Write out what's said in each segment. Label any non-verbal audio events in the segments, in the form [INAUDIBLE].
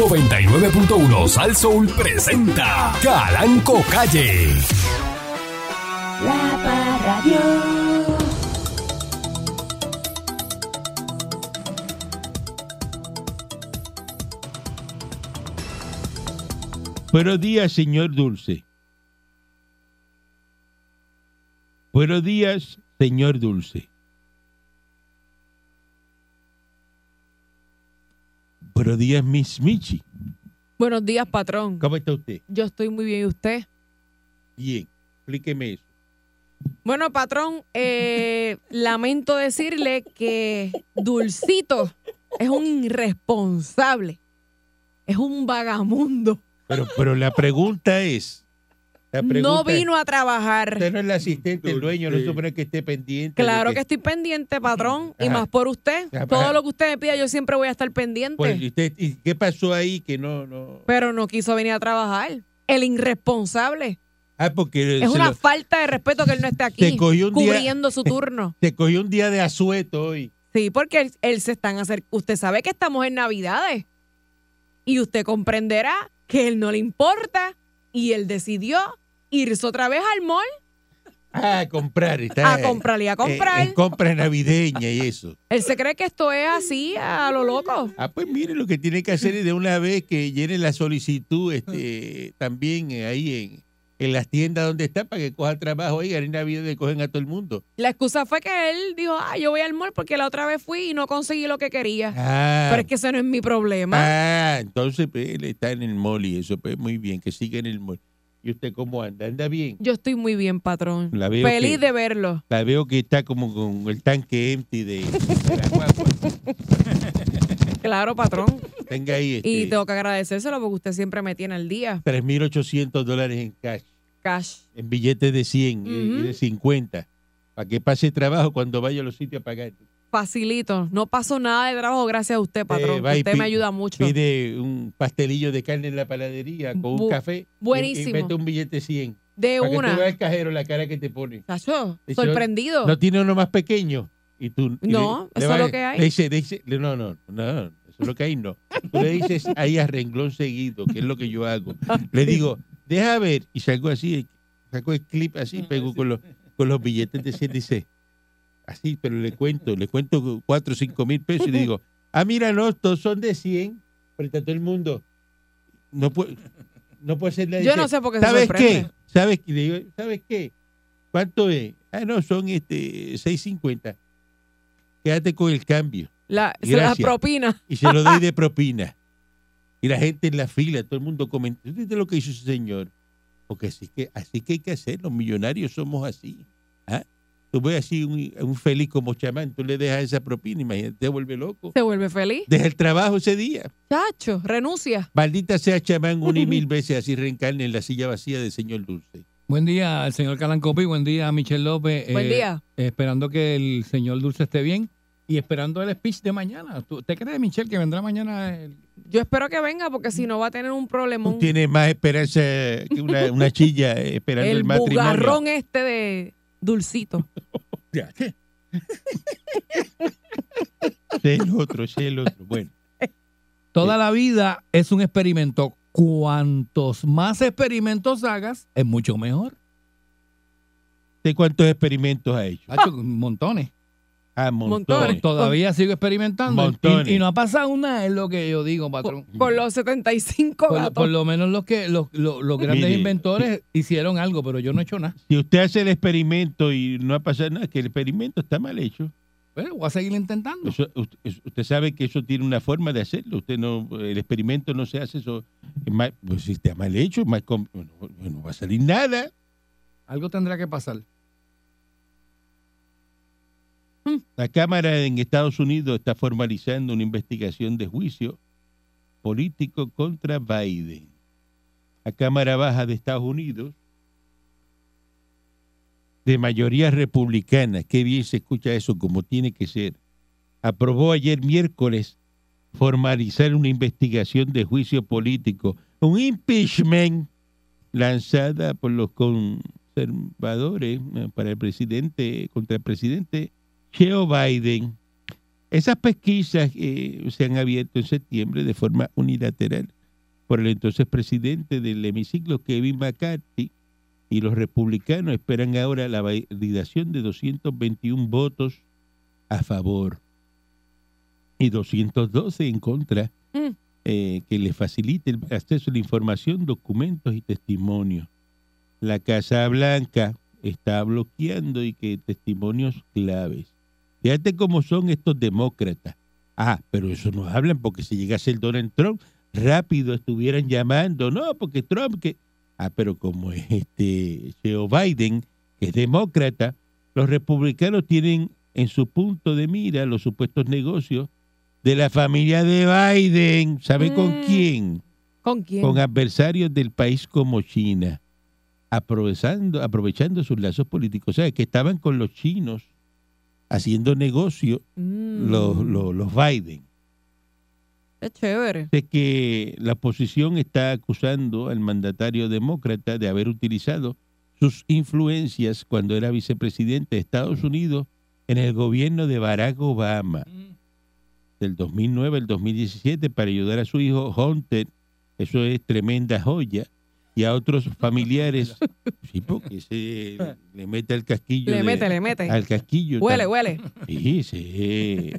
99.1 Sal Soul presenta Calanco Calle. La Parradio. Buenos días, señor Dulce. Buenos días, señor Dulce. Buenos días, Miss Michi. Buenos días, patrón. ¿Cómo está usted? Yo estoy muy bien. ¿Y usted? Bien. Explíqueme eso. Bueno, patrón, eh, [LAUGHS] lamento decirle que Dulcito es un irresponsable. Es un vagamundo. Pero, pero la pregunta es... Pregunta No vino a trabajar. Usted no es el asistente, el dueño, no se supone que esté pendiente. Claro que estoy pendiente, patrón. Y más por usted. Ajá. Todo lo que usted me pida, yo siempre voy a estar pendiente. Pues, ¿y, usted- y qué pasó ahí que no... no... Pero no quiso venir a trabajar. El irresponsable. Ah, porque Es una lo- falta de respeto que él no esté aquí. Se cogió un día- cubriendo su [LAUGHS] turno. te cogió un día de asueto hoy. Sí, porque él, él se están acercando. Usted sabe que estamos en Navidades. Y usted comprenderá que él no le importa. Y él decidió irse otra vez al mall Ah, a comprar. Está, a comprar y a eh, comprar. en compra navideña y eso. Él se cree que esto es así, a lo loco. Ah, pues mire, lo que tiene que hacer es de una vez que llene la solicitud este, también eh, ahí en, en las tiendas donde está para que coja trabajo ahí. En Navidad le cogen a todo el mundo. La excusa fue que él dijo, ah, yo voy al mall porque la otra vez fui y no conseguí lo que quería. Ah, Pero es que ese no es mi problema. ah, entonces pues, él está en el mall y eso, pues muy bien, que siga en el mall. ¿Y usted cómo anda? ¿Anda bien? Yo estoy muy bien, patrón. La veo Feliz que- de verlo. La veo que está como con el tanque empty de, de la guagua. [LAUGHS] Claro, patrón. Tenga ahí este, Y tengo que agradecérselo porque usted siempre me tiene al día. 3.800 dólares en cash. Cash. en billetes de 100 y- de 50 para que pase trabajo cuando vaya a los sitios a pagar. Facilito. No paso nada de trabajo gracias a usted, patrón. Eh, y usted me ayuda mucho. Pide un pastelillo de carne en la panadería con un café y- buenísimo. y, mete un billete de 100 de para que tú una. veas el cajero la cara que te pone. Dice, sorprendido. No tiene uno más pequeño y tú y No, eso es lo que hay. Le dice, le dice- no, no, no, eso es lo que hay, no. Tú le dices ahí a renglón seguido, que es lo que yo hago. Le digo, deja ver y salgo así, saco el clip así, pego con los, con los billetes de 100, dice, así, pero le cuento, le cuento 4 o 5 mil pesos y le digo, [LAUGHS] ah, mira, no, todos son de 100, frente a todo el mundo. No puede, no puede ser nadie. Yo no sé por qué se ¿Sabes sorprende. qué? ¿Sabes qué? Le digo, ¿sabes qué? ¿Cuánto es? Ah, no, son este 6.50. Quédate con el cambio. La, se la propina. Y se lo doy de [LAUGHS] propina. Y la gente en la fila, todo el mundo comenta, ¿viste lo que hizo ese señor? Porque así que, así que hay que hacer, los millonarios somos así. ¿ah? Tú ves así un, un feliz como chamán, tú le dejas esa propina, imagínate, te vuelve loco. Se vuelve feliz. Deja el trabajo ese día. Chacho, renuncia. Maldita sea chamán una y mil [LAUGHS] veces así reencarne en la silla vacía del señor Dulce. Buen día al señor Calancopi, buen día a Michelle López. Buen eh, día. Esperando que el señor Dulce esté bien y esperando el speech de mañana. ¿Tú- ¿Usted cree, Michelle, que vendrá mañana? el- Yo espero que venga porque si no va a tener un problema. Tú tienes más esperanza que una, una chilla eh, esperando el, El matrimonio. bugarrón este de Dulcito. [LAUGHS] [LAUGHS] El otro, el otro. Bueno, Toda la vida es un experimento. Cuantos más experimentos hagas, es mucho mejor. ¿de cuántos experimentos ha hecho? Hacho, montones. Ah, Montones. Todavía sigo experimentando. Y, y no ha pasado nada, es lo que yo digo, patrón. Con los 75 Por, gatos. por lo menos los que los, los- los grandes Mire. inventores hicieron algo, pero yo no he hecho nada. Si usted hace el experimento y no ha pasado nada, que el experimento está mal hecho. Bueno, voy a seguir intentando. Eso- usted, sabe que eso tiene una forma de hacerlo. Usted no, el experimento no se hace eso. es mal- pues si está mal hecho, es bueno, no va a salir nada. Algo tendrá que pasar. La Cámara en Estados Unidos está formalizando una investigación de juicio político contra Biden. La Cámara Baja de Estados Unidos, de mayoría republicana, qué bien se escucha eso como tiene que ser, aprobó ayer miércoles formalizar una investigación de juicio político, un impeachment lanzada por los conservadores eh, para el presidente, contra el presidente Joe Biden Esas pesquisas eh, se han abierto en septiembre de forma unilateral por el entonces presidente del hemiciclo, Kevin McCarthy, y los republicanos esperan ahora la validación de 221 votos a favor y 212 en contra, Mm. eh, que le facilite el acceso a la información, documentos y testimonios. La Casa Blanca está bloqueando y que testimonios claves. Fíjate cómo son estos demócratas. Ah, pero eso no hablan porque si llegase el Donald Trump, rápido estuvieran llamando. No, porque Trump que... Ah, pero como es este Joe Biden, que es demócrata, los republicanos tienen en su punto de mira los supuestos negocios de la familia de Biden. ¿Sabe con Mm. quién? ¿Con quién? Con adversarios del país como China, aprovechando, aprovechando sus lazos políticos. O sea, que estaban con los chinos haciendo negocio Mm. los, los, los Biden. Es chévere. de que la oposición está acusando al mandatario demócrata de haber utilizado sus influencias cuando era vicepresidente de Estados Unidos en el gobierno de Barack Obama del 2009 al 2017 para ayudar a su hijo Hunter. Eso es tremenda joya. Y a otros familiares. [LAUGHS] Sí, porque se le mete el casquillo. Le de- mete, le mete. Al casquillo. Huele, huele. Sí, sí.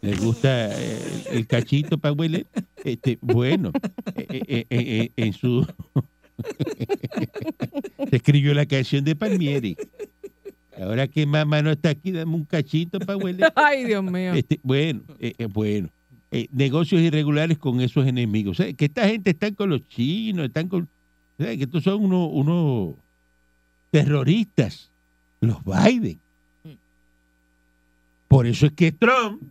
Le gusta eh, el cachito para huele. Este, bueno, eh, eh, en su. [LAUGHS] Se escribió la canción de Palmieri. Ahora que mamá no está aquí, dame un cachito para huele. [LAUGHS] Ay, Dios mío. Este, bueno, eh, eh, bueno. Eh, negocios irregulares con esos enemigos. O sea, que esta gente está con los chinos, están con. Que estos son unos, unos terroristas, los Biden. Por eso es que Trump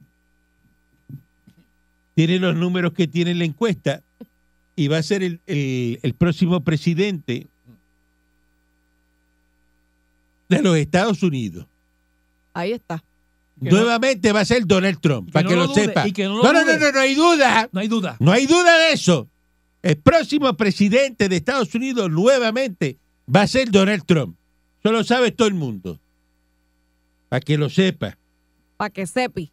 tiene los números que tiene en la encuesta y va a ser el, el- el próximo presidente de los Estados Unidos. Ahí está. Que no- Nuevamente va a ser Donald Trump, que para no que lo lo, dude, sepa. que no lo no, no, no, no hay duda. No hay duda. No hay duda de eso. El próximo presidente de Estados Unidos nuevamente va a ser Donald Trump. Eso lo sabe todo el mundo. Para que lo sepa. Para que sepi.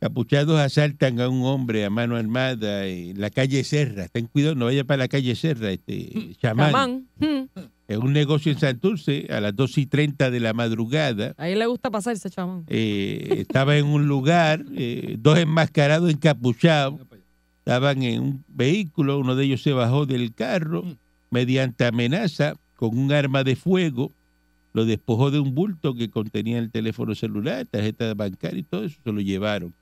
Capuchados asaltan a un hombre a mano armada en la calle Serra. Ten cuidado, no vaya para la calle Serra, este chamán. Chamán. Mm. Es un negocio en Santurce a las 2 y 30 de la madrugada. A él le gusta pasarse, chamán. Eh, estaba en un lugar, eh, dos enmascarados encapuchados, estaban en un vehículo, uno de ellos se bajó del carro mediante amenaza con un arma de fuego, lo despojó de un bulto que contenía el teléfono celular, tarjeta bancaria y todo eso, se lo llevaron.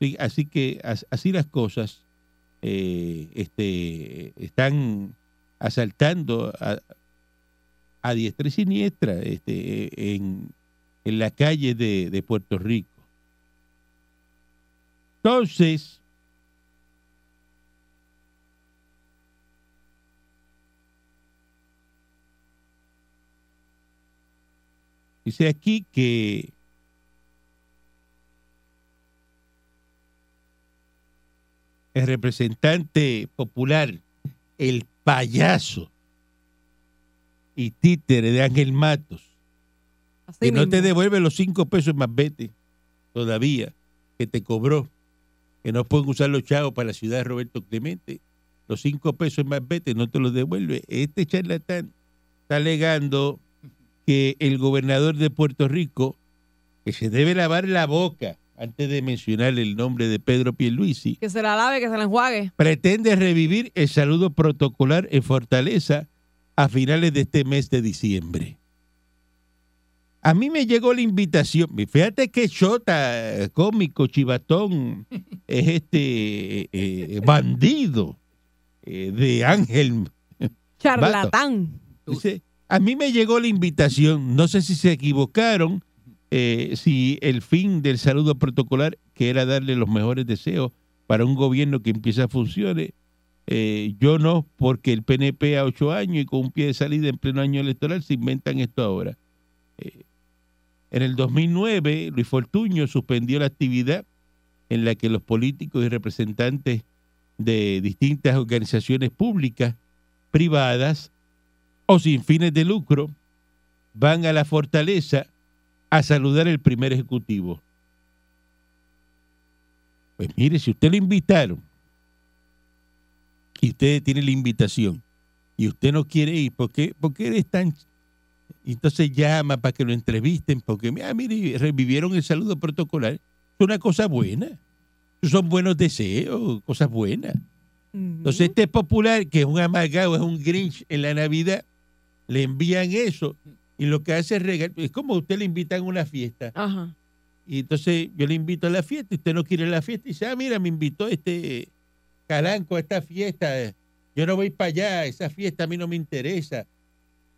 Sí, Así que as- así las cosas eh, este, están asaltando a, a diestra y siniestra este, en, en la calle de, de Puerto Rico. Entonces, dice aquí que el representante popular, el payaso y títere de Ángel Matos, Así que no te devuelve los cinco pesos más vete todavía que te cobró, que no pueden usar los chavos para la ciudad de Roberto Clemente, los cinco pesos más vete no te los devuelve. Este charlatán está alegando que el gobernador de Puerto Rico, que se debe lavar la boca antes de mencionar el nombre de Pedro Pierluisi, Que se la lave, que se la enjuague. pretende revivir el saludo protocolar en Fortaleza a finales de este mes de diciembre. A mí me llegó la invitación. Fíjate qué chota, eh, cómico, chivatón, [LAUGHS] es este eh, bandido eh, de Ángel. Charlatán. Dice, a mí me llegó la invitación. No sé si se equivocaron, eh, si el fin del saludo protocolar, que era darle los mejores deseos para un gobierno que empieza a funcionar, eh, yo no, porque el PNP a ocho años y con un pie de salida en pleno año electoral se inventan esto ahora. Eh, en el 2009, Luis Fortuño suspendió la actividad en la que los políticos y representantes de distintas organizaciones públicas, privadas o sin fines de lucro van a la fortaleza a saludar el primer ejecutivo. Pues mire, si usted lo invitaron y usted tiene la invitación y usted no quiere ir, ¿por qué, por qué eres tan... Entonces llama para que lo entrevisten, porque, ah, mire, revivieron el saludo protocolar. Es una cosa buena. Son buenos deseos, cosas buenas. Entonces este popular, que es un amargado, es un grinch en la Navidad, le envían eso y lo que hace es regalar. Es como usted le invitan a una fiesta. Ajá. Y entonces yo le invito a la fiesta y usted no quiere la fiesta y dice, ah, mira, me invitó este Calanco a esta fiesta. Yo no voy para allá, esa fiesta a mí no me interesa.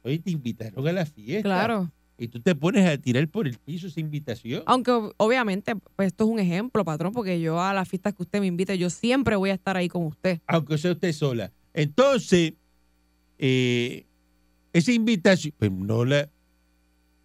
Oye, te invitaron a la fiesta. Claro. Y tú te pones a tirar por el piso esa invitación. Aunque ob- obviamente, pues esto es un ejemplo, patrón, porque yo a las fiestas que usted me invite, yo siempre voy a estar ahí con usted. aunque sea usted sola. Entonces, eh, esa invitación, pues no la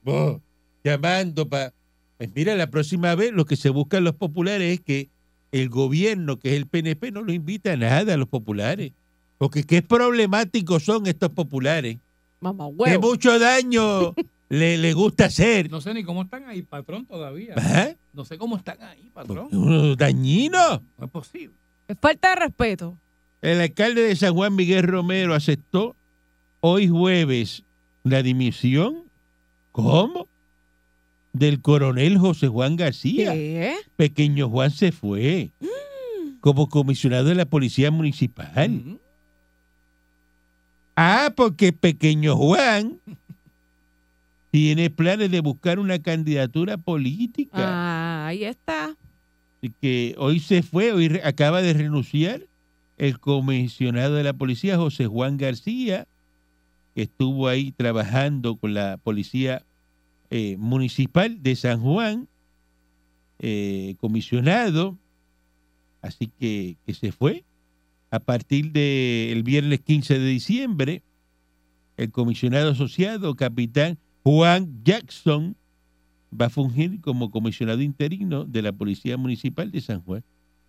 vos, llamando para. Pues mira, la próxima vez lo que se busca en los populares es que el gobierno, que es el PNP, no lo invita a nada a los populares. Porque qué problemáticos son estos populares. Mamá Que huevo. mucho daño [LAUGHS] le, le gusta hacer. No sé ni cómo están ahí, patrón, todavía. ¿Ah? No sé cómo están ahí, patrón. Unos dañinos. No es posible. Es falta de respeto. El alcalde de San Juan, Miguel Romero, aceptó hoy jueves la dimisión, ¿cómo? Del coronel José Juan García. ¿Qué? Pequeño Juan se fue como comisionado de la Policía Municipal. Mm. Ah, porque Pequeño Juan tiene planes de buscar una candidatura política. Ah, ahí está. Así que hoy se fue, hoy acaba de renunciar el comisionado de la policía, José Juan García, estuvo ahí trabajando con la policía eh, municipal de San Juan, eh, comisionado, así que, que se fue. A partir del viernes 15 de diciembre, el comisionado asociado, capitán Juan Jackson, va a fungir como comisionado interino de la Policía Municipal de San Juan.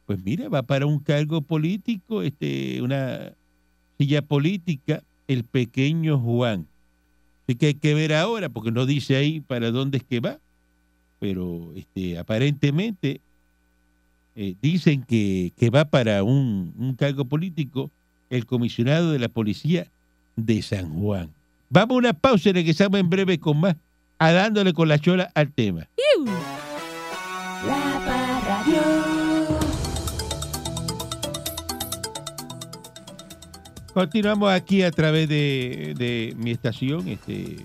Pues mira, va para un cargo político, este, una silla política, el pequeño Juan. Así que hay que ver ahora, porque no dice ahí para dónde es que va, pero este, aparentemente eh, dicen que, que va para un, un cargo político el comisionado de la Policía de San Juan. Vamos a una pausa y regresamos en breve con más, a dándole con la chola al tema. La Continuamos aquí a través de, de mi estación. Este,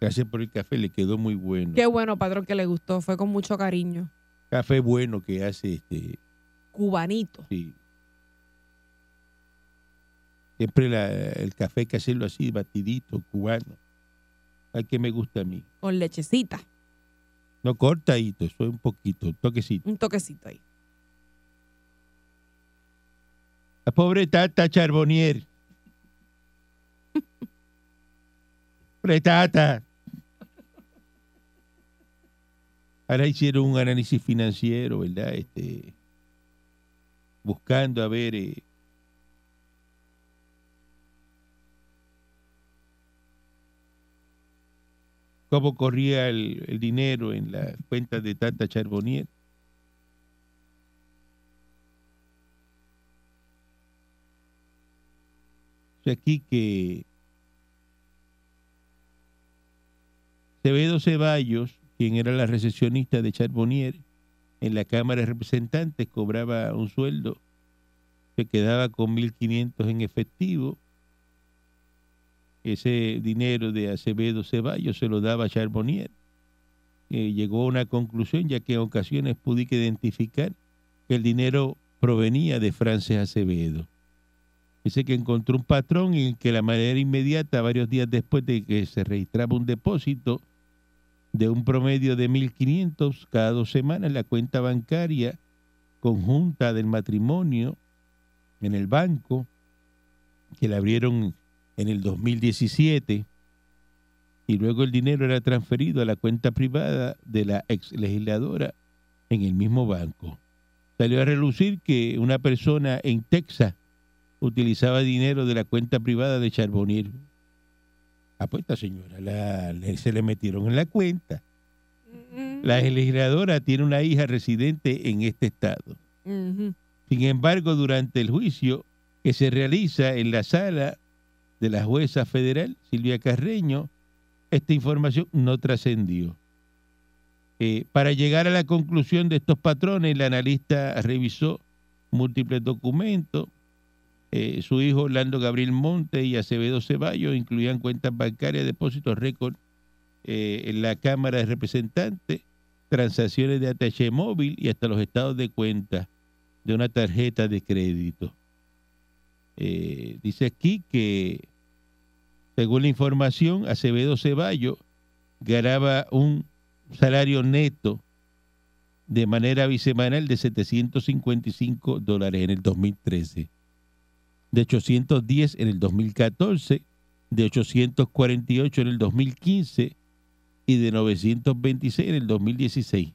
gracias por el café, le quedó muy bueno. Qué bueno, patrón, que le gustó. Fue con mucho cariño. Café bueno que hace este, Cubanito. sí. Siempre la- el café hay que hacerlo así, batidito, cubano. Al que me gusta a mí. Con lechecita. No cortadito, eso es un poquito, un toquecito. Un toquecito ahí. La pobre tata Charbonnier. pobre tata. Ahora hicieron un análisis financiero, ¿verdad? Este, buscando a ver eh, cómo corría el, el dinero en las cuentas de Tata Charbonnier. Aquí que Acevedo Ceballos, quien era la recesionista de Charbonnier en la Cámara de Representantes, cobraba un sueldo, se quedaba con 1.500 en efectivo. Ese dinero de Acevedo Ceballos se lo daba a Charbonnier. Eh, llegó a una conclusión, ya que en ocasiones pude identificar que el dinero provenía de Frances Acevedo. Dice que encontró un patrón en que la manera inmediata, varios días después de que se registraba un depósito de un promedio de 1.500 cada dos semanas, la cuenta bancaria conjunta del matrimonio en el banco, que la abrieron en el 2017, y luego el dinero era transferido a la cuenta privada de la ex legisladora en el mismo banco. Salió a relucir que una persona en Texas utilizaba dinero de la cuenta privada de Charbonnier. Ah, pues esta señora la- se le metieron en la cuenta. La legisladora tiene una hija residente en este estado. Ujú. Sin embargo, durante el juicio que se realiza en la sala de la jueza federal, Silvia Carreño, esta información no trascendió. Eh, para llegar a la conclusión de estos patrones, el analista revisó múltiples documentos. Eh, su hijo Orlando Gabriel Monte y Acevedo Ceballos incluían cuentas bancarias, depósitos récord eh, en la Cámara de Representantes, transacciones de ATH móvil y hasta los estados de cuenta de una tarjeta de crédito. Eh, dice aquí que, según la información, Acevedo Ceballos ganaba un salario neto de manera bisemanal de 755 dólares en el 2013, de 810 en el 2014, de 848 en el 2015 y de 926 en el 2016.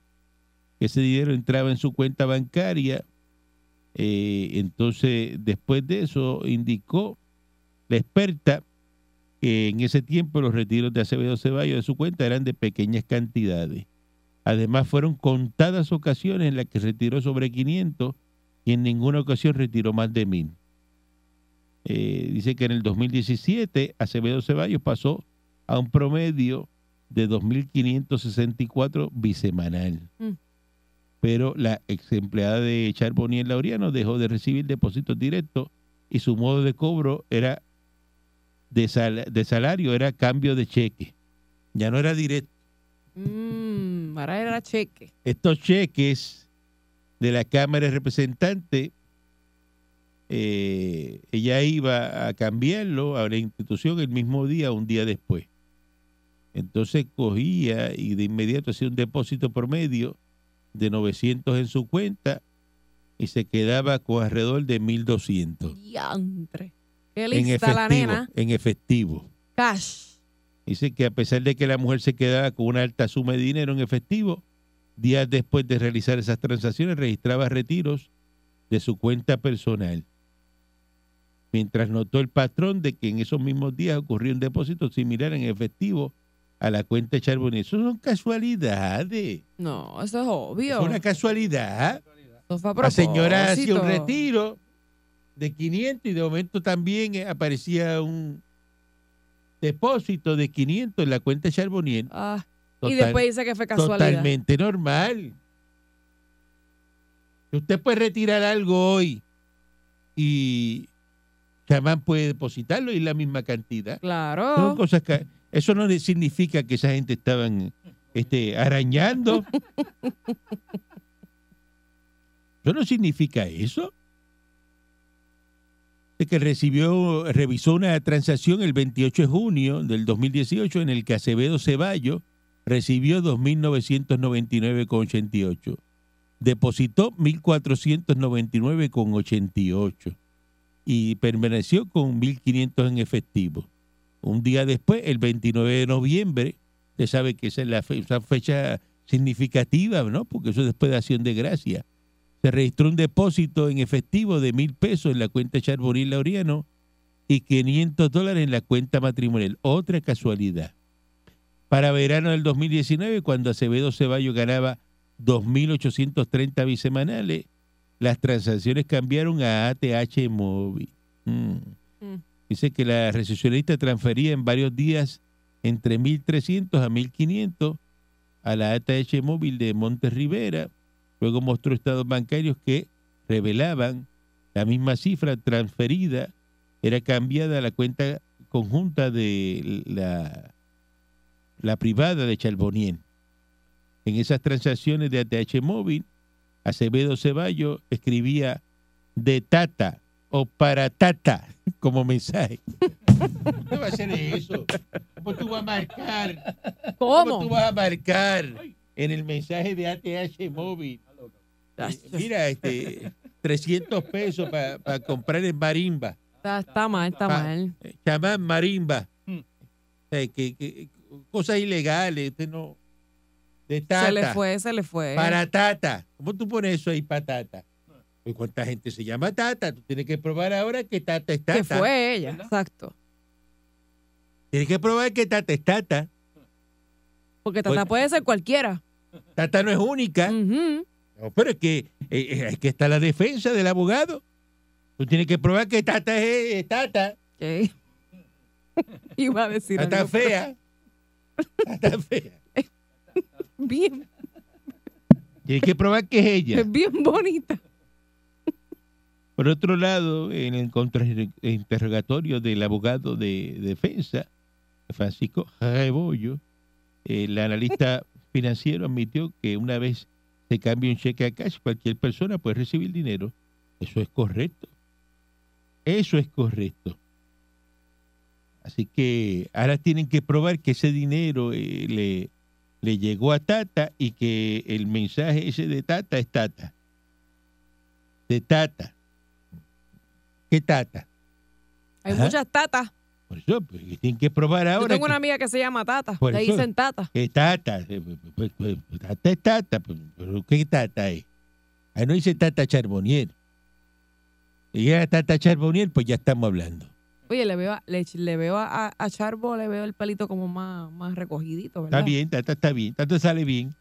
Ese dinero entraba en su cuenta bancaria. eh, entonces, después de eso, indicó la experta que en ese tiempo los retiros de Acevedo Ceballos de su cuenta eran de pequeñas cantidades. Además, fueron contadas ocasiones en las que retiró sobre 500 y en ninguna ocasión retiró más de 1000. Eh, dice que en el 2017 Acevedo Ceballos pasó a un promedio de 2.564 bisemanal. Mm. Pero la ex empleada de Charbonier Laureano dejó de recibir depósitos directos y su modo de cobro era de, sal- de salario, era cambio de cheque. Ya no era directo. Mm, ahora era cheque. Estos cheques de la Cámara de Representantes, eh, ella iba a cambiarlo a la institución el mismo día, un día después. Entonces cogía y de inmediato hacía un depósito promedio de 900 en su cuenta y se quedaba con alrededor de 1.200 Diantre. Qué en lista la efectivo, nena. en efectivo. Cash. Dice que a pesar de que la mujer se quedaba con una alta suma de dinero en efectivo, días después de realizar esas transacciones registraba retiros de su cuenta personal. Mientras notó el patrón de que en esos mismos días ocurrió un depósito similar en efectivo a la cuenta Charbonnier. Eso son casualidades. No, eso es obvio. Es una casualidad. Fue La señora hacía un retiro de 500 y de momento también eh, aparecía un depósito de 500 en la cuenta de Charbonnier. Ah, y después dice que fue casualidad. Totalmente normal. Usted puede retirar algo hoy y jamás puede depositarlo y la misma cantidad. Son Claro. cosas que eso no significa que esa gente estaban este, arañando. [LAUGHS] Eso no significa eso. De que recibió, revisó una transacción el 28 de junio del 2018 en el que Acevedo Ceballos recibió 2.999,88. Depositó 1.499,88 y permaneció con 1.500 en efectivo. Un día después, el 29 de noviembre, usted sabe que esa es la fe- esa fecha significativa, ¿no? Porque eso es después de Acción de Gracia. Se registró un depósito en efectivo de mil pesos en la cuenta Charbonil Laureano y 500 dólares en la cuenta matrimonial. Otra casualidad. Para verano del 2019, cuando Acevedo Ceballos ganaba 2.830 bisemanales, las transacciones cambiaron a ATH móvil. Mm. Mm. Dice que la recesionista transfería en varios días entre 1.300 a 1.500 a la ATH móvil de Monte Rivera. Luego mostró estados bancarios que revelaban la misma cifra transferida era cambiada a la cuenta conjunta de la, la privada de Charbonnier. En esas transacciones de ATH móvil, Acevedo Ceballos escribía de Tata o para Tata como mensaje. [LAUGHS] ¿Qué va a hacer eso? ¿Cómo tú vas a marcar? ¿Cómo tú vas a marcar en el mensaje de ATH móvil? Eh, Mira, este 300 pesos para comprar en marimba. Está, está mal, está Pa- mal. eh, chamán marimba. Eh, que, que- cosas ilegales, usted no. De tata. Se le fue, se le fue. Para tata. ¿Cómo tú pones eso ahí para tata? Pues, ¿Cuánta gente se llama tata? Tú tienes que probar ahora que tata es tata. Que fue ella, exacto. Tienes que probar que tata es tata. Porque Tata Pues- puede ser cualquiera. Tata no es única. No, pero es que, eh, es que está la defensa del abogado. Tú tienes que probar que Tata es, es Tata. ¿Qué? [LAUGHS] Iba a decir Tata algo. fea. [LAUGHS] Tata fea. Bien, Tienes que probar que es ella. es bien bonita. Por otro lado, en el contrainterrogatorio del abogado de defensa, Francisco Rebollo, el analista financiero admitió que una vez se cambia un cheque a cash, cualquier persona puede recibir dinero. Eso es correcto. Eso es correcto. Así que ahora tienen que probar que ese dinero eh, le, le llegó a Tata y que el mensaje ese de Tata es Tata. De Tata. ¿Qué Tata? Hay Ajá. muchas tatas. Por eso pues, tienen que probar Yo ahora tengo una amiga que se llama Tata. Le dicen Tata. que Tata. eh, pues, pues, pues, Tata es Tata. pues, Pero ¿qué Tata es? Ahí no dice Tata Charbonnier. Y ya Tata Charbonnier, pues ya estamos hablando. Oye, le veo, a, le, le veo a, a- Charbo, le veo el pelito como más, más recogidito, ¿verdad? Está bien, Tata está bien. Tata sale bien.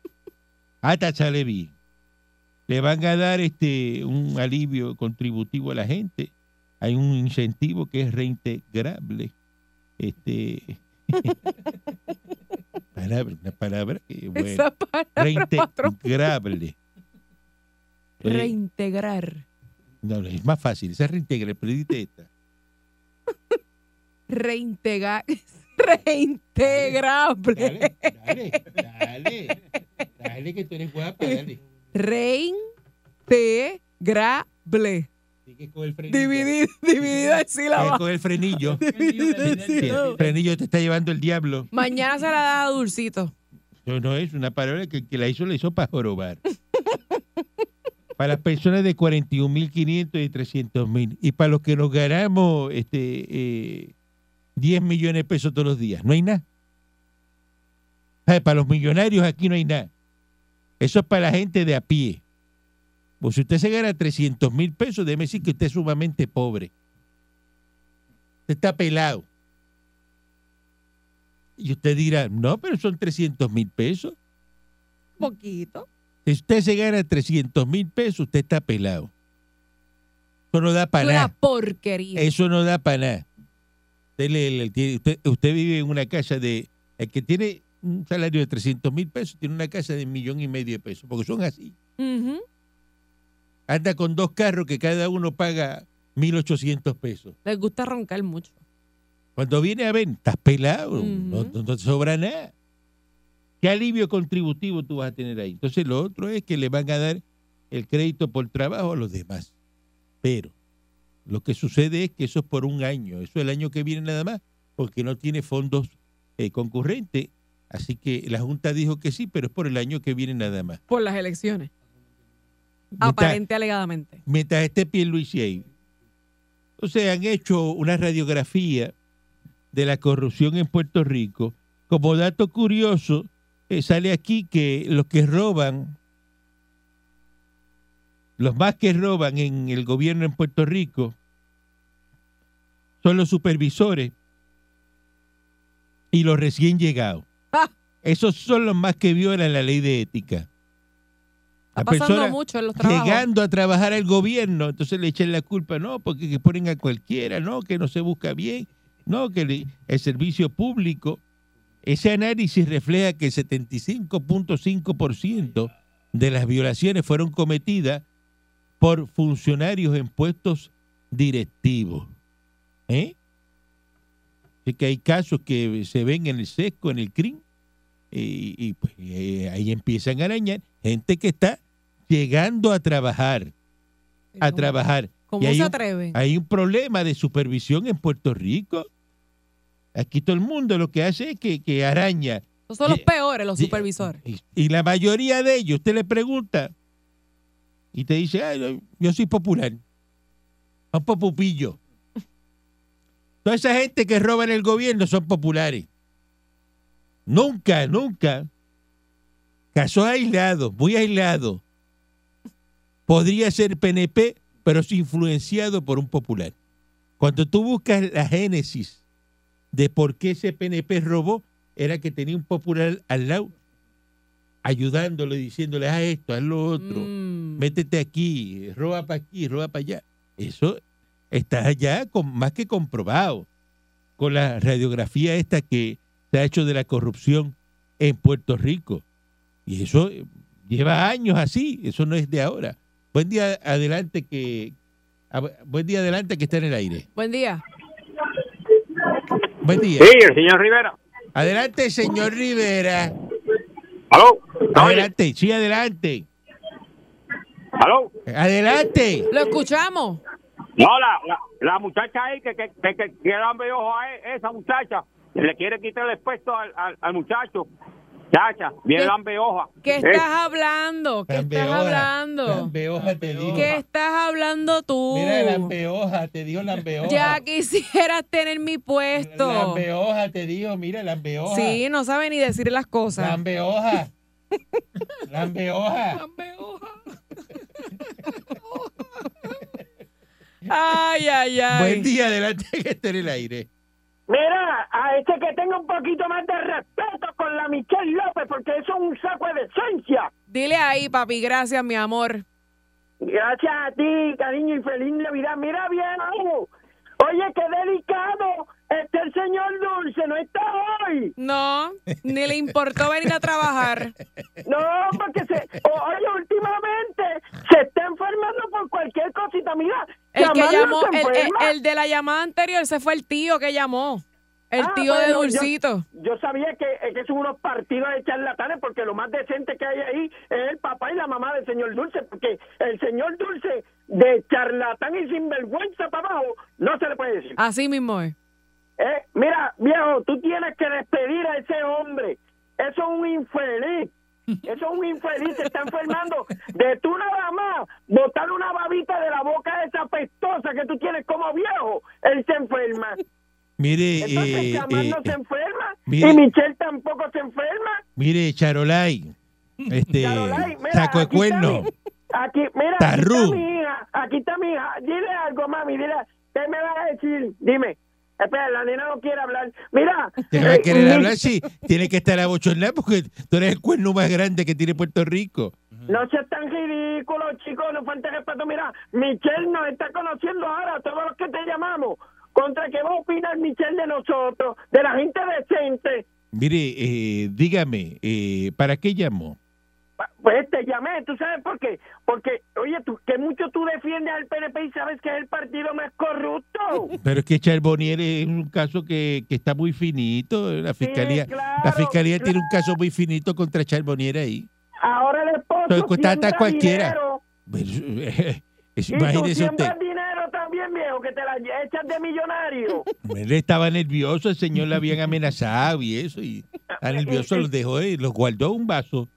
[LAUGHS] Tata sale bien. Le van a dar este un alivio contributivo a la gente. Hay un incentivo que es reintegrable. Este. [LAUGHS] palabra, una palabra que bueno. Esa palabra. Reintegrable. [LAUGHS] Eh, Reintegrar. no, no, es más fácil. Esa es reintegrable, pero esta. Reintegrar. [LAUGHS] Reintegrable. Dale, dale, dale. Dale, que tú eres guapa, dale. Reintegrable. Dividido, dividido en sílabas. con el frenillo. [LAUGHS] Dividido en Sí, el frenillo te está llevando el diablo. Mañana se la da a Dulcito. Eso no es una palabra que, que la hizo, la hizo para jorobar. [LAUGHS] para las personas de 41.500 y 300.000. Y para los que nos ganamos este, eh, 10 millones de pesos todos los días. No hay nada. Para los millonarios aquí no hay nada. Eso es para la gente de a pie. Pues si usted se gana 300 mil pesos, déjeme decir que usted es sumamente pobre. Usted está pelado. Y usted dirá, no, pero son 300 mil pesos. Poquito. Si usted se gana 300 mil pesos, usted está pelado. Eso no da para Una nada. porquería. Eso no da para nada. Usted, le- le- tiene- usted, usted vive en una casa de... El que tiene un salario de 300 mil pesos tiene una casa de un millón y medio de pesos, porque son así. Anda con dos carros que cada uno paga 1.800 pesos. Les gusta roncar mucho. Cuando viene a ver, estás pelado, no te sobra nada. ¿Qué alivio contributivo tú vas a tener ahí? Entonces lo otro es que le van a dar el crédito por trabajo a los demás. Pero lo que sucede es que eso es por un año, eso es el año que viene nada más, porque no tiene fondos eh, concurrentes. Así que la Junta dijo que sí, pero es por el año que viene nada más. Por las elecciones. Mientras- Aparente alegadamente. mientras esté Pierluisi ahí. Entonces han hecho una radiografía de la corrupción en Puerto Rico. Como dato curioso, eh, sale aquí que los que roban, los más que roban en el gobierno en Puerto Rico, son los supervisores y los recién llegados. Ah. Esos son los más que violan la ley de ética. Está La pasando persona- mucho en los trabajos. llegando a trabajar al gobierno, entonces le echan la culpa, no, porque que ponen a cualquiera, no, que no se busca bien, no, que le- el servicio público. Ese análisis refleja que el 75.5% de las violaciones fueron cometidas por funcionarios en puestos directivos. ¿Eh? Así que hay casos que se ven en el sesco, en el CRIM, y, y, pues, eh, ahí empiezan a arañar gente que está llegando a trabajar, a ¿Cómo- trabajar. ¿Cómo Y hay se un- atreven? Hay un problema de supervisión en Puerto Rico. Aquí todo el mundo lo que hace es que, que araña. Son los peores, los supervisores. Y, y la mayoría de ellos, usted le pregunta y te dice, "Ay, yo soy popular. Son popupillos. Toda esa gente que roba en el gobierno son populares. Nunca, nunca. Casos aislados, muy aislados. Podría ser PNP, pero es influenciado por un popular. Cuando tú buscas la génesis de por qué ese PNP robó, era que tenía un popular al lado ayudándole, diciéndole, haz esto, haz lo otro, Mm. métete aquí, roba para aquí, roba para allá. Eso está ya con, más que comprobado con la radiografía esta que se ha hecho de la corrupción en Puerto Rico. Y eso lleva años así, eso no es de ahora. Buen día adelante que a- buen día adelante que está en el aire. Buen día. Buen día. Sí, el señor Rivera. Adelante, señor Rivera. ¿Aló? Adelante, sí, adelante. ¿Aló? Adelante. Lo escuchamos. No, la, la, la muchacha ahí que, que, que, que, que lambe ojo a e- esa muchacha, le quiere quitar el puesto al, al, al muchacho. Chacha, bien ¿Qué- lambe hoja. ¿Qué Eh, estás hablando? ¿Qué estás Lambeoja, hablando? Lambeoja te dijo. ¿Qué estás hablando tú? Mira, lambeoja, te dijo lambeoja. Ya quisieras tener mi puesto. Lambeoja te dijo, mira, lambeoja. Sí, no sabe ni decir las cosas. Lambeoja. Lambeoja. Ay, ay, ay. Buen día, adelante que esté en el aire. Mira, a este que tenga un poquito más de respeto con la Michelle López, porque eso es un saco de decencia. Dile ahí, papi, gracias, mi amor. Gracias a ti, cariño, y feliz Navidad. Mira bien, algo. Oye, qué delicado. Este el señor Dulce no está hoy. No, ni le importó venir a trabajar. No, porque se. Oye, últimamente se está enfermando por cualquier cosita. Mira, El que llamarlo llamó, se el, el- enferma. el de la llamada anterior, ese fue el tío que llamó. El Ah, tío de bueno, Dulcito. Yo sabía que, eh, que son unos partidos de charlatanes porque lo más decente que hay ahí es el papá y la mamá del señor Dulce, porque el señor Dulce de charlatán y sinvergüenza para abajo no se le puede decir. Así mismo es. Eh, mira, viejo, tú tienes que despedir a ese hombre. Eso es un infeliz. [LAUGHS] Eso es un infeliz, se está enfermando. De tú nada más botar una babita de la boca esa pestosa que tú tienes como viejo, él se enferma. Mire, Entonces, eh, eh, no se enferma mire. y Michelle tampoco se enferma. mire, Charolay, este, Carolay, mira, saco de aquí cuerno. Aquí, mira, aquí Tarrú. está mi hija, aquí está mi hija. Dile algo, mami, dile, ¿qué me vas a decir? Dime. Espera, la nena no quiere hablar. Mira. ¿Te va a eh, querer hablar? Sí, tiene que estar abochornado porque tú eres el cuerno más grande que tiene Puerto Rico. No seas tan ridículo, chicos, no falte respeto. Mira, Michelle nos está conociendo ahora, todos los que te llamamos. ¿Contra qué va a opinar Michelle de nosotros, de la gente decente? Mire, eh, dígame, eh, ¿para qué llamó? Pues te llamé, ¿tú sabes por qué? Porque, oye, tú, que mucho tú defiendes al PNP y sabes que es el partido más corrupto. Pero es que Charbonnier es un caso que, que está muy finito. La fiscalía, claro, la fiscalía tiene un caso muy finito contra Charbonnier ahí. Ahora el esposo Entonces, cualquiera. dinero. [LAUGHS] Es- imagínese usted. dinero viejo, que te la echas de millonario. [LAUGHS] Él estaba nervioso, el señor le habían amenazado y eso. Y a nervioso los dejó y los guardó un vaso.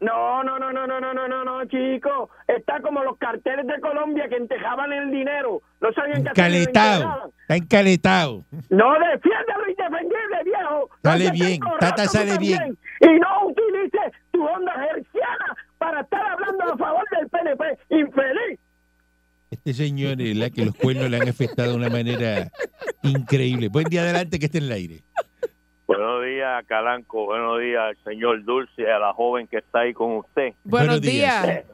No, no, no, no, no, no, no, no, no, chico. Está como los carteles de Colombia que entejaban el dinero. No sabían lo Encaletado. Está encaletado. No defienda lo indefendible, viejo. Sale bien, Tata sale bien. Y no utilice tu onda herciana para estar hablando a favor del PNP. Infeliz. Este señor es la que los [LAUGHS] cuernos le han afectado de una manera increíble. Buen día adelante que esté en el aire. Buenos días, Calanco. Buenos días al señor Dulce, a la joven que está ahí con usted. Buenos Buenos días. días.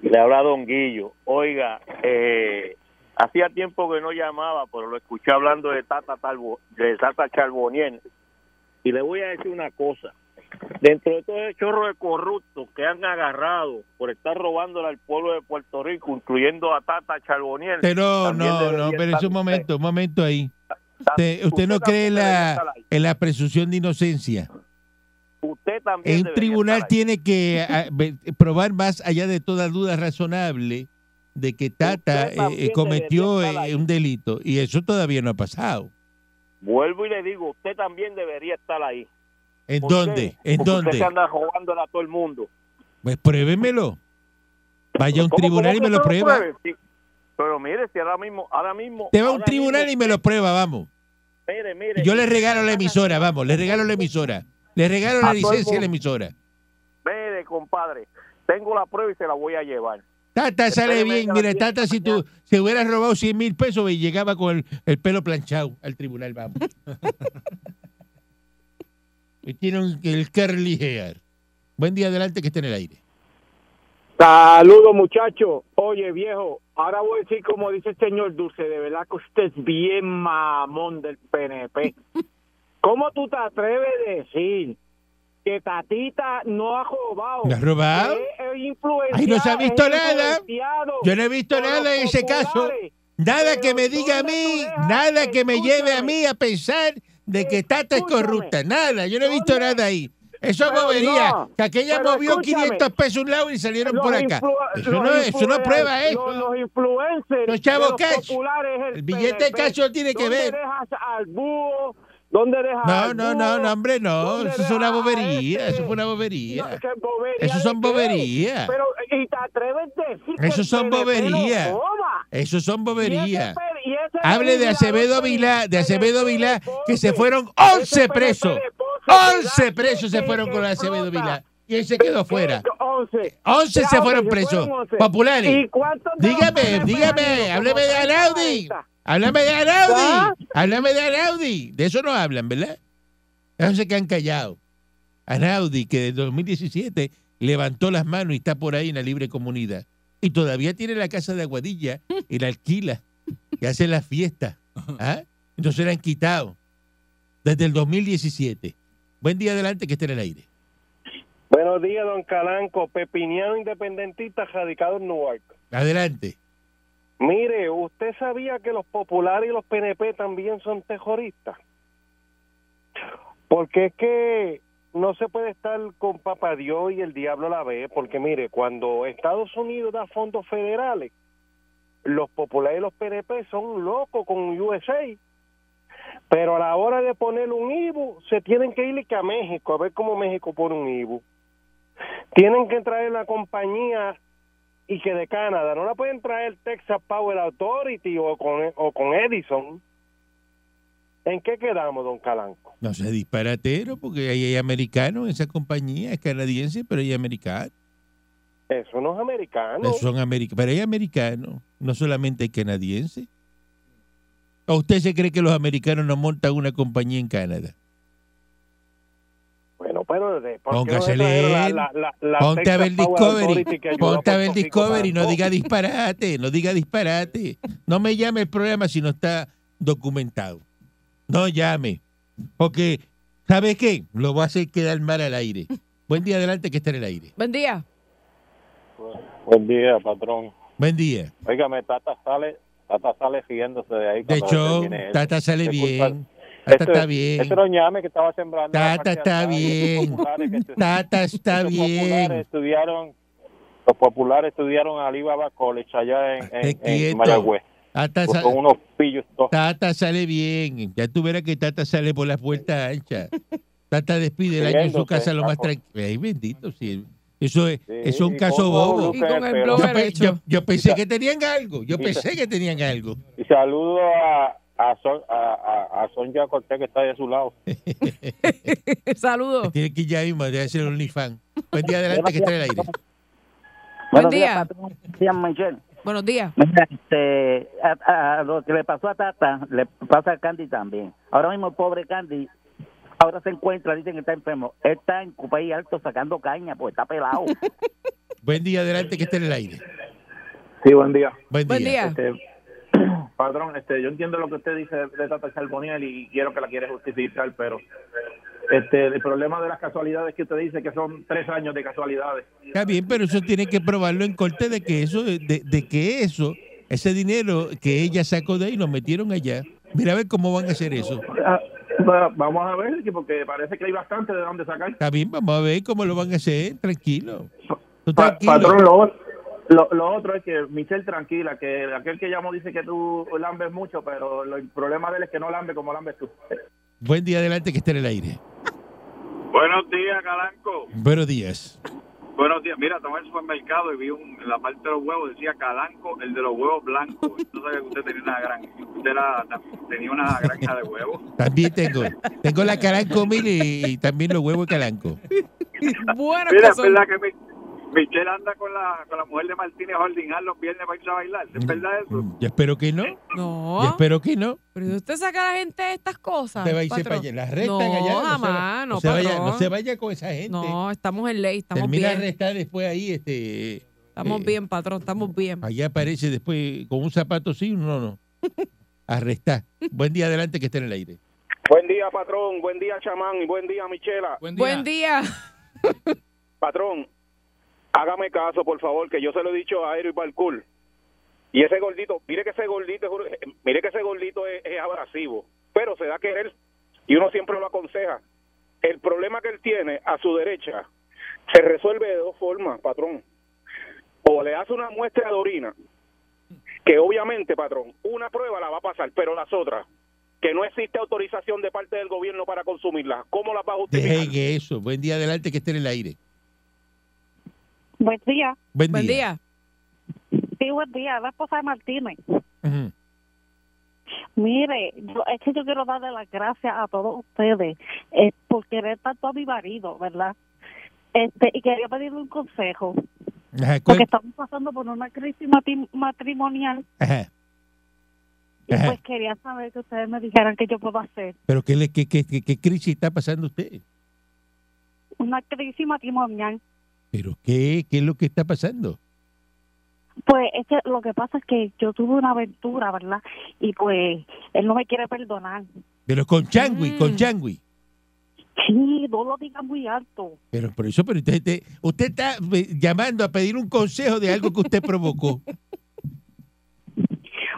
Le habla Don Guillo. Oiga, eh, hacía tiempo que no llamaba, pero lo escuché hablando de Tata, Talbo, de Tata Charboniel. Y le voy a decir una cosa. Dentro de todo el chorro de corruptos que han agarrado por estar robándole al pueblo de Puerto Rico, incluyendo a Tata Charboniel. Pero no, no, pero es un momento, un momento ahí. Usted, usted no cree la, en la presunción de inocencia. Usted también un tribunal tiene que ah, probar más allá de toda duda razonable de que Tata eh, eh, cometió eh, un delito y eso todavía no ha pasado. Vuelvo y le digo, usted también debería estar ahí. ¿En ¿Por dónde? qué? ¿En Porque dónde? Usted se anda robándole a todo el mundo. Pues pruébemelo. Vaya a un ¿Cómo- tribunal y me lo prueba. Sí. Pero mire, si ahora mismo, ahora mismo. Te va a un tribunal mismo y me lo prueba, vamos. Mire, mire. Yo le regalo la emisora, vamos, le regalo la emisora. Le regalo la licencia a la emisora. Mire, compadre. Tengo la prueba y se la voy a llevar. Tata sale bien. a las Mira, 10 de la Tata, si tú se hubieras robado 100 mil pesos y llegaba con el, el pelo planchado al tribunal, vamos. [LAUGHS] y tiene el curly hair. Buen día, adelante, que esté en el aire. Saludos, muchachos. Oye, viejo, ahora voy a decir como dice el señor Dulce, de verdad que usted es bien mamón del PNP. [LAUGHS] ¿Cómo tú te atreves a decir que Tatita no ha robado? ¿No ha robado? Ay, no se ha visto nada. Yo no he visto nada en ese caso. Nada que me diga a ¿dónde mí, nada que me lleve a mí a pensar de que Tata es corrupta. Nada, yo no he visto nada ahí. Eso es bobería. no, que aquella movió escúchame. 500 pesos un lado y salieron Los por acá. Eso los no, eso no prueba Los, eso. los influencers. Los chavos los cash. populares, El billete de cash no tiene que ¿Dónde ver. dejas al búho? ¿Dónde dejas No, al no, búho? no, no, hombre, no. ¿Dónde Eso es una bobería. este? Eso fue una No, bobería. ¿qué bobería Eso son boberías. Pero, y te atreves a decir que Eso el son no boberías. Eso son boberías. Hable de Acevedo Vilá, de Acevedo de que se fueron ese 11 PNP presos. de Ponce, 11 ¿verdad? presos se fueron con Acevedo. Vilá. Y él se quedó fuera. 11. 11 se fueron presos. fueron 11. Populares. ¿Y cuántos de los Dígame, dígame, hábleme de 30, Anaudi. 40. Háblame de ¿Ah? Anaudi. Háblame de Anaudi. De eso no hablan, ¿verdad? Eso se quedan callados. Anaudi, que desde 2017 levantó las manos y está por ahí en la libre comunidad. Y todavía tiene la casa de Aguadilla [LAUGHS] y la alquila. Y hace las fiestas. [LAUGHS] ¿Ah? No se la han quitado. Desde el 2017. Buen día adelante que esté en el aire. Buenos días, don Calanco, pepiniano independentista radicado en Newark. Adelante. Mire, ¿usted sabía que los populares y los PNP también son terroristas? Porque es que no se puede estar con papá Dios y el diablo a la vez, porque mire, cuando Estados Unidos da fondos federales, los populares y los PNP son locos con USA. Pero a la hora de poner un IBU, se tienen que ir a México, a ver cómo México pone un IBU. Tienen que traer la compañía y que de Canadá no la pueden traer Texas Power Authority o con, o con Edison. ¿En qué quedamos, don Calanco? No sea disparatero, porque ahí hay americanos en esa compañía, es canadiense, pero hay americanos. Eso no es americano. Son americanos, pero hay americanos, no solamente hay canadienses. ¿O usted se cree que los americanos no montan una compañía en Canadá? Bueno, pero de, ¿por qué no Póngase se trajeron leer. la- la- la Ponte a ver Discovery, ponte a ver Discovery, no tanto? diga disparate, no diga disparate. No me llame el programa si no está documentado. No llame. Porque, ¿sabe qué? Lo voy a hacer quedar mal al aire. Buen día adelante que está en el aire. Buen día. Buen día, patrón. Buen día. Óigame, Tata sale, Tata sale riéndose de ahí. De hecho. Tata sale bien. Tata Ese- está bien. Ese no ñame que estaba sembrando. la Tata está bien. [LAUGHS] Tata está bien. estudiaron, los populares estudiaron a Alibaba College allá en, en, en. Mayagüez. Tata, Con unos pillos todos. Tata sale bien. Ya tú verás que Tata sale por las puertas anchas. Tata despide el año en su casa lo más tranquilo. Ay, bendito, sí. Eso es, Sí, eso es un caso bobo. Y con el Yo, pe- yo- yo pensé que tenían algo. Yo pensé que tenían algo. Y saludo a, a, Son, a, a, a Sonia Cortés que está ahí a su lado. [LAUGHS] Saludos. Tiene que ir ya mismo, debe ser OnlyFans. Buen día adelante que está en el aire. Buen día. Días, Michelle. Buenos días. Este, a, a lo que le pasó a Tata, le pasa a Candy también. Ahora mismo pobre Candy, ahora se encuentra, dicen que está enfermo. Él está en Cupay Alto sacando caña, porque está pelado. [LAUGHS] Buen día adelante que está en el aire. Sí, buen día. Buen Buen día. día. Este, [CLEARS THROAT] patrón, este, yo entiendo lo que usted dice de Tata Charboniel y quiero que la quiere justificar, pero este, el problema de las casualidades que usted dice que son tres años de casualidades. Está bien, pero eso tiene que probarlo en corte de que eso, de, de que eso, ese dinero que ella sacó de ahí lo metieron allá. Mira a ver cómo van a hacer eso. Va- Vamos a ver, que porque parece que hay bastante de dónde sacar. Está bien, vamos a ver cómo lo van a hacer. Tranquilo. Tú Pa- tranquilo. patrón, lo, lo, lo otro es que Michelle tranquila, que aquel que llamó dice que tú lambes mucho, pero lo- el problema de él es que no lambe como lambes tú. Buen día adelante que esté en el aire. Buenos días, Calanco. Buenos días. Buenos días. Mira, estaba en el supermercado y vi un, en la parte de los huevos, decía Calanco, el de los huevos blancos. No sabía que usted tenía una gran, usted era- tenía una granja de huevos. También tengo. Tengo la calanco mil y, y también los huevos de calanco. Bueno, Mira, que es son. verdad que mi, Michelle anda con la, con la mujer de Martínez Holdingal los viernes para irse a bailar. ¿Es verdad eso? Yo espero que no. No. Yo espero que no. Pero usted saca a la gente de estas cosas. Usted va a irse para allá. La arrestan no, allá. no se- jamás, no, no, se vaya, no se vaya con esa gente. No, estamos en ley, estamos Termina bien. arrestada después ahí. Este, Estamos eh, bien, patrón, estamos bien. Allá aparece después con un zapato sí, uno no. [LAUGHS] Arrestar. Buen día adelante que esté en el aire. Buen día, patrón. Buen día, chamán. Y buen día, Michela. Buen día. Patrón, hágame caso, por favor, que yo se lo he dicho a Aero y Balcool. Y ese gordito, mire que ese gordito, es- mire que ese gordito es, es abrasivo, pero se da a querer y uno siempre lo aconseja. El problema que él tiene a su derecha se resuelve de dos formas, patrón. O le hace una muestra de orina, que obviamente, patrón, una prueba la va a pasar, pero las otras, que no existe autorización de parte del gobierno para consumirlas, ¿cómo las va a justificar? Dejen eso. Buen día adelante que esté en el aire. Buen día. Buen, día. Sí, buen día. La esposa de Martínez. Mire, yo, es que yo quiero darle las gracias a todos ustedes eh, por querer tanto a mi marido, ¿verdad? Este, y quería pedirle un consejo, Ajá, ¿cuál- porque estamos pasando por una crisis matrimonial ajá. y pues quería saber que ustedes me dijeran qué yo puedo hacer. Pero ¿qué, le- qué, qué, qué- qué crisis está pasando usted? Una crisis matrimonial. ¿Pero qué, qué es lo que está pasando? Pues es que lo que pasa es que yo tuve una aventura, ¿verdad? Y pues él no me quiere perdonar. Pero con Changui, Mm. con Changui. Sí, no lo diga muy alto. Pero por eso, pero usted, usted, está eh, llamando a pedir un consejo de algo que usted provocó. [LAUGHS]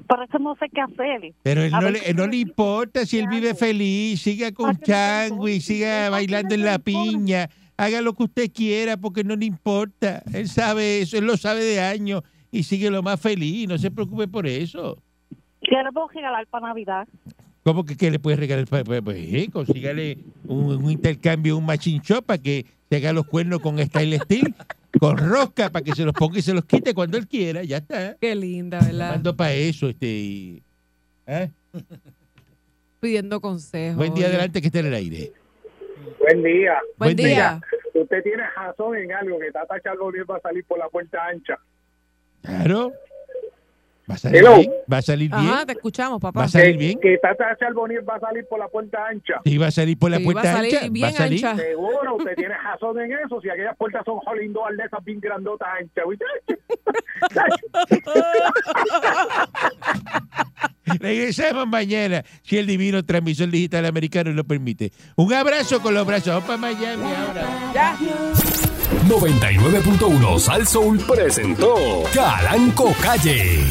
Por eso no sé qué hacer. Pero él no, ver, le, no le importa si él vive feliz, siga con Changui, siga bailando en la piña, haga lo que usted quiera porque no le importa. Él sabe eso, él lo sabe de años y sigue lo más feliz, no se preocupe por eso. ¿Qué le puedo regalar para Navidad? ¿Cómo que qué le puede regalar? Pues, pues, pues, eh, consígale un, un intercambio, un machine shop para que se haga los cuernos con Style Steel, con rosca para que se los ponga y se los quite cuando él quiera, ya está. Qué linda, ¿verdad? Mando para eso, este. y- ¿eh? Pidiendo consejos. Buen día oye. adelante que esté en el aire. Buen día. Buen día. Usted tiene razón en algo, que Tata Charbonnier va a salir por la puerta ancha. Claro. Va a salir Hello. bien. Va a salir bien. Ajá, te escuchamos, papá. Va a salir Que- bien. Que Tata Charbonnier va a salir por la puerta ancha. Sí, va a salir por la Sí, va a puerta salir ancha. bien va a salir. ancha. Seguro, usted [LAUGHS] tiene razón en eso. Si aquellas puertas son Holling Door de esas bien grandotas anchas. [LAUGHS] [LAUGHS] Regresamos mañana, si el divino transmisor digital americano lo permite. Un abrazo con los brazos. Vamos para Miami ahora. Ya. 99.1 Sal Soul presentó Calanco Calle.